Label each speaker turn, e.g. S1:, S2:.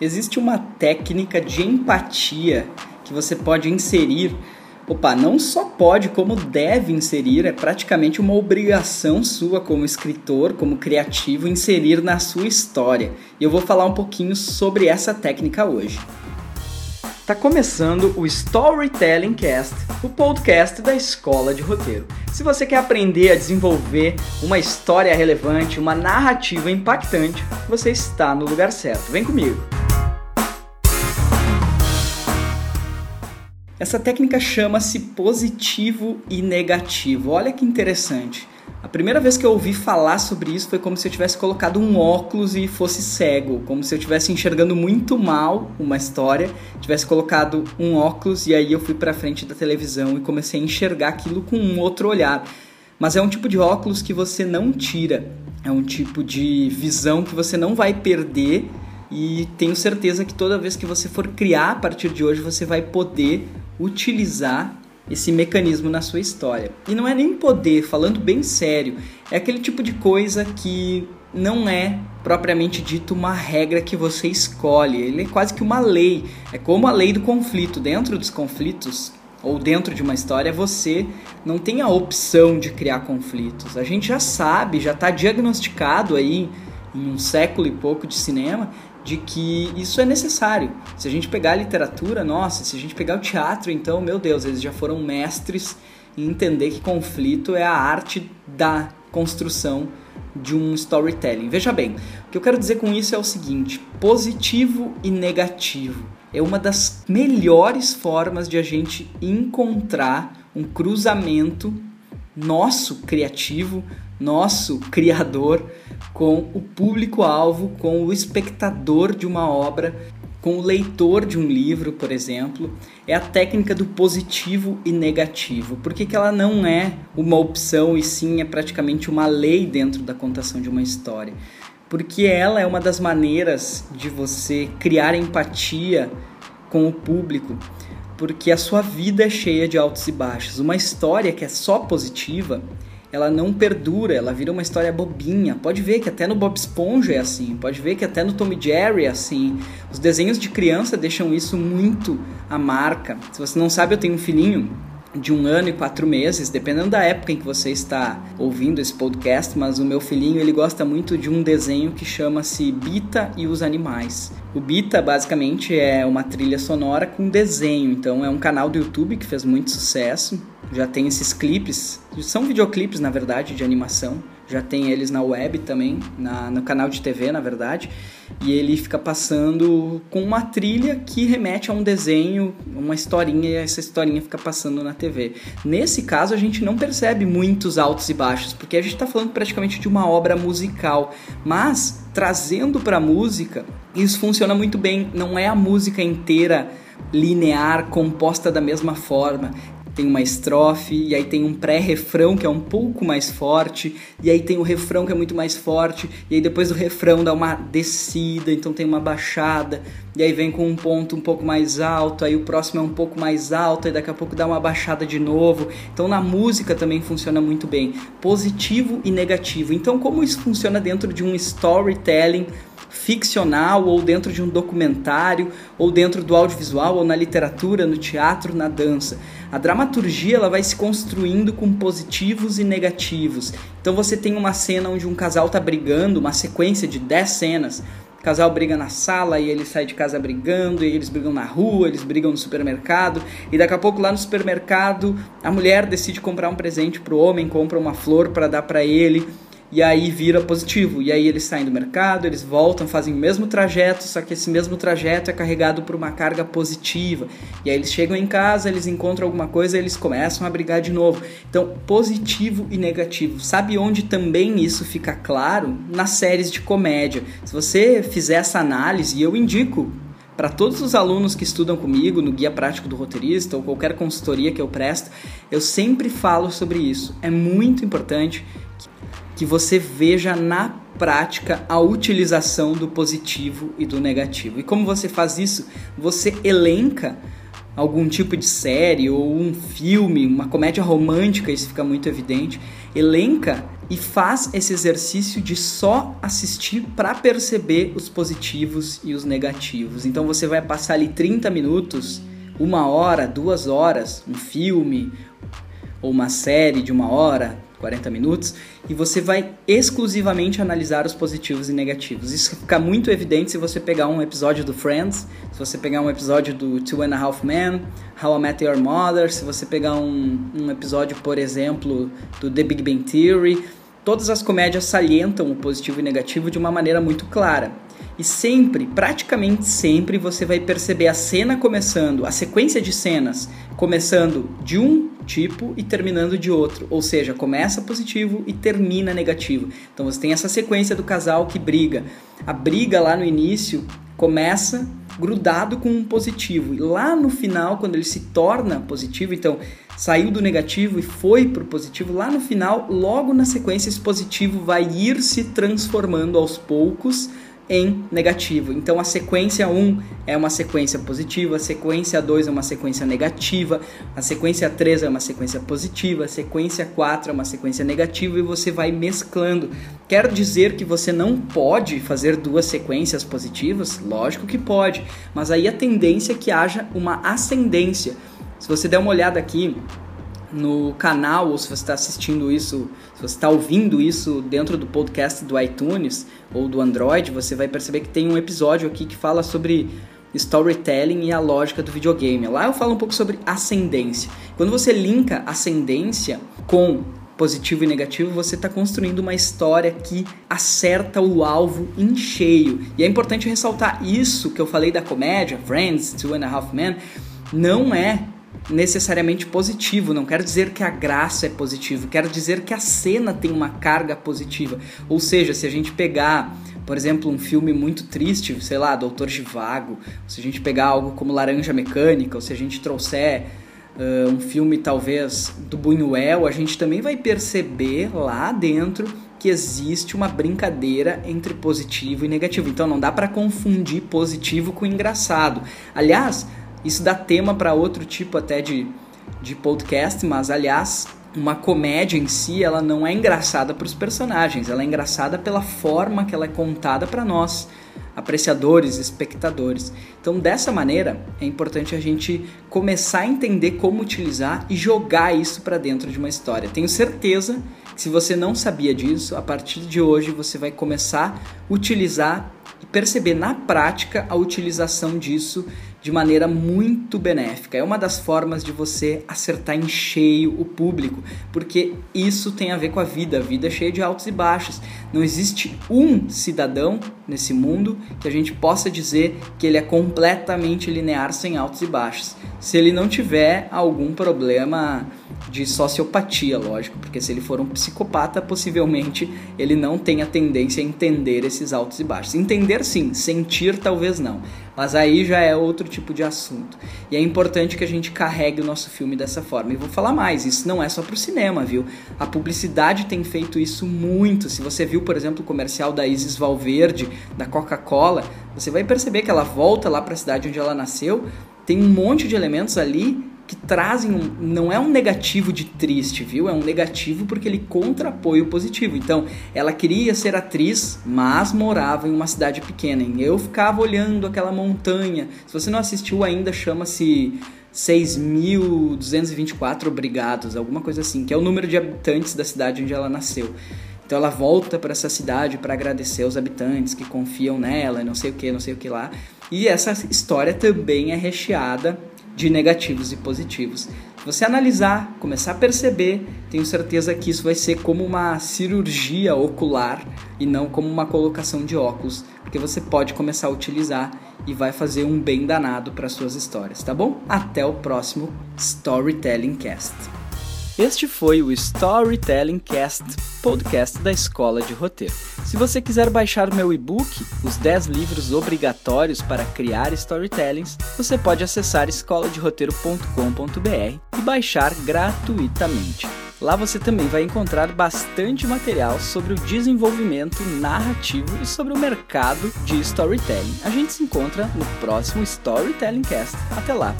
S1: existe uma técnica de empatia que você pode inserir. Opa, não só pode, como deve inserir, é praticamente uma obrigação sua como escritor, como criativo, inserir na sua história. E eu vou falar um pouquinho sobre essa técnica hoje. Tá começando o Storytelling Cast, o podcast da Escola de Roteiro. Se você quer aprender a desenvolver uma história relevante, uma narrativa impactante, você está no lugar certo. Vem comigo. Essa técnica chama-se positivo e negativo. Olha que interessante. A primeira vez que eu ouvi falar sobre isso foi como se eu tivesse colocado um óculos e fosse cego, como se eu estivesse enxergando muito mal uma história, tivesse colocado um óculos e aí eu fui para frente da televisão e comecei a enxergar aquilo com um outro olhar. Mas é um tipo de óculos que você não tira, é um tipo de visão que você não vai perder e tenho certeza que toda vez que você for criar a partir de hoje você vai poder utilizar esse mecanismo na sua história. E não é nem poder, falando bem sério, é aquele tipo de coisa que não é propriamente dito uma regra que você escolhe, ele é quase que uma lei. É como a lei do conflito. Dentro dos conflitos ou dentro de uma história, você não tem a opção de criar conflitos. A gente já sabe, já está diagnosticado aí em um século e pouco de cinema de que isso é necessário. Se a gente pegar a literatura, nossa, se a gente pegar o teatro, então, meu Deus, eles já foram mestres em entender que conflito é a arte da construção de um storytelling. Veja bem, o que eu quero dizer com isso é o seguinte: positivo e negativo é uma das melhores formas de a gente encontrar um cruzamento nosso criativo, nosso criador com o público-alvo, com o espectador de uma obra, com o leitor de um livro, por exemplo, é a técnica do positivo e negativo. Por que, que ela não é uma opção e sim é praticamente uma lei dentro da contação de uma história? Porque ela é uma das maneiras de você criar empatia com o público, porque a sua vida é cheia de altos e baixos. Uma história que é só positiva, ela não perdura, ela vira uma história bobinha. Pode ver que até no Bob Esponja é assim, pode ver que até no Tom e Jerry é assim. Os desenhos de criança deixam isso muito a marca. Se você não sabe, eu tenho um filhinho de um ano e quatro meses, dependendo da época em que você está ouvindo esse podcast, mas o meu filhinho ele gosta muito de um desenho que chama-se Bita e os Animais. O Bita basicamente é uma trilha sonora com desenho, então é um canal do YouTube que fez muito sucesso. Já tem esses clipes, são videoclipes na verdade de animação já tem eles na web também, na, no canal de TV, na verdade, e ele fica passando com uma trilha que remete a um desenho, uma historinha, e essa historinha fica passando na TV. Nesse caso, a gente não percebe muitos altos e baixos, porque a gente está falando praticamente de uma obra musical, mas trazendo para a música, isso funciona muito bem, não é a música inteira linear, composta da mesma forma tem uma estrofe, e aí tem um pré-refrão que é um pouco mais forte, e aí tem o refrão que é muito mais forte, e aí depois do refrão dá uma descida, então tem uma baixada, e aí vem com um ponto um pouco mais alto, aí o próximo é um pouco mais alto, e daqui a pouco dá uma baixada de novo. Então na música também funciona muito bem, positivo e negativo. Então como isso funciona dentro de um storytelling ficcional ou dentro de um documentário ou dentro do audiovisual ou na literatura, no teatro, na dança. A dramaturgia ela vai se construindo com positivos e negativos. Então você tem uma cena onde um casal está brigando, uma sequência de 10 cenas. O casal briga na sala e ele sai de casa brigando, e eles brigam na rua, eles brigam no supermercado, e daqui a pouco lá no supermercado a mulher decide comprar um presente para o homem, compra uma flor para dar para ele e aí vira positivo. E aí eles saem do mercado, eles voltam, fazem o mesmo trajeto, só que esse mesmo trajeto é carregado por uma carga positiva. E aí eles chegam em casa, eles encontram alguma coisa, eles começam a brigar de novo. Então, positivo e negativo. Sabe onde também isso fica claro? Nas séries de comédia. Se você fizer essa análise, e eu indico para todos os alunos que estudam comigo no Guia Prático do Roteirista ou qualquer consultoria que eu presto, eu sempre falo sobre isso. É muito importante que você veja na prática a utilização do positivo e do negativo. E como você faz isso? Você elenca algum tipo de série ou um filme, uma comédia romântica, isso fica muito evidente. Elenca e faz esse exercício de só assistir para perceber os positivos e os negativos. Então você vai passar ali 30 minutos, uma hora, duas horas, um filme ou uma série de uma hora, 40 minutos, e você vai exclusivamente analisar os positivos e negativos. Isso fica muito evidente se você pegar um episódio do Friends, se você pegar um episódio do Two and a Half Men, How I Met Your Mother, se você pegar um, um episódio, por exemplo, do The Big Bang Theory. Todas as comédias salientam o positivo e negativo de uma maneira muito clara. E sempre, praticamente sempre, você vai perceber a cena começando, a sequência de cenas começando de um tipo e terminando de outro. Ou seja, começa positivo e termina negativo. Então você tem essa sequência do casal que briga. A briga lá no início começa grudado com um positivo. E lá no final, quando ele se torna positivo, então saiu do negativo e foi para o positivo, lá no final, logo na sequência, esse positivo vai ir se transformando aos poucos em negativo. Então a sequência 1 é uma sequência positiva, a sequência 2 é uma sequência negativa, a sequência 3 é uma sequência positiva, a sequência 4 é uma sequência negativa e você vai mesclando. Quer dizer que você não pode fazer duas sequências positivas? Lógico que pode, mas aí a tendência é que haja uma ascendência. Se você der uma olhada aqui no canal, ou se você está assistindo isso, se você está ouvindo isso dentro do podcast do iTunes ou do Android, você vai perceber que tem um episódio aqui que fala sobre storytelling e a lógica do videogame. Lá eu falo um pouco sobre ascendência. Quando você linka ascendência com positivo e negativo, você está construindo uma história que acerta o alvo em cheio. E é importante ressaltar isso que eu falei da comédia, Friends, Two and a Half Men, não é necessariamente positivo, não quero dizer que a graça é positiva, quero dizer que a cena tem uma carga positiva. Ou seja, se a gente pegar, por exemplo, um filme muito triste, sei lá, Doutor Givago, se a gente pegar algo como Laranja Mecânica, ou se a gente trouxer uh, um filme talvez do Buñuel, a gente também vai perceber lá dentro que existe uma brincadeira entre positivo e negativo. Então não dá para confundir positivo com engraçado. Aliás, isso dá tema para outro tipo até de, de podcast, mas aliás, uma comédia em si, ela não é engraçada para os personagens, ela é engraçada pela forma que ela é contada para nós, apreciadores, espectadores. Então, dessa maneira, é importante a gente começar a entender como utilizar e jogar isso para dentro de uma história. Tenho certeza que se você não sabia disso, a partir de hoje você vai começar a utilizar e perceber na prática a utilização disso de maneira muito benéfica. É uma das formas de você acertar em cheio o público, porque isso tem a ver com a vida. A vida é cheia de altos e baixos. Não existe um cidadão nesse mundo que a gente possa dizer que ele é completamente linear sem altos e baixos. Se ele não tiver algum problema de sociopatia, lógico, porque se ele for um psicopata, possivelmente ele não tem a tendência a entender esses altos e baixos. Entender sim, sentir talvez não. Mas aí já é outro tipo de assunto. E é importante que a gente carregue o nosso filme dessa forma. E vou falar mais, isso não é só pro cinema, viu? A publicidade tem feito isso muito. Se você viu, por exemplo, o comercial da Isis Valverde, da Coca-Cola, você vai perceber que ela volta lá para a cidade onde ela nasceu, tem um monte de elementos ali que trazem um, não é um negativo de triste, viu? É um negativo porque ele contrapõe o positivo. Então, ela queria ser atriz, mas morava em uma cidade pequena. E eu ficava olhando aquela montanha. Se você não assistiu ainda, chama-se 6.224 obrigados, alguma coisa assim, que é o número de habitantes da cidade onde ela nasceu. Então ela volta para essa cidade para agradecer aos habitantes que confiam nela, não sei o que, não sei o que lá. E essa história também é recheada de negativos e positivos. Você analisar, começar a perceber, tenho certeza que isso vai ser como uma cirurgia ocular e não como uma colocação de óculos, porque você pode começar a utilizar e vai fazer um bem danado para suas histórias, tá bom? Até o próximo Storytelling Cast. Este foi o Storytelling Cast, podcast da Escola de Roteiro. Se você quiser baixar meu e-book, os 10 livros obrigatórios para criar storytellings, você pode acessar escoladeroteiro.com.br e baixar gratuitamente. Lá você também vai encontrar bastante material sobre o desenvolvimento narrativo e sobre o mercado de storytelling. A gente se encontra no próximo Storytelling Cast. Até lá!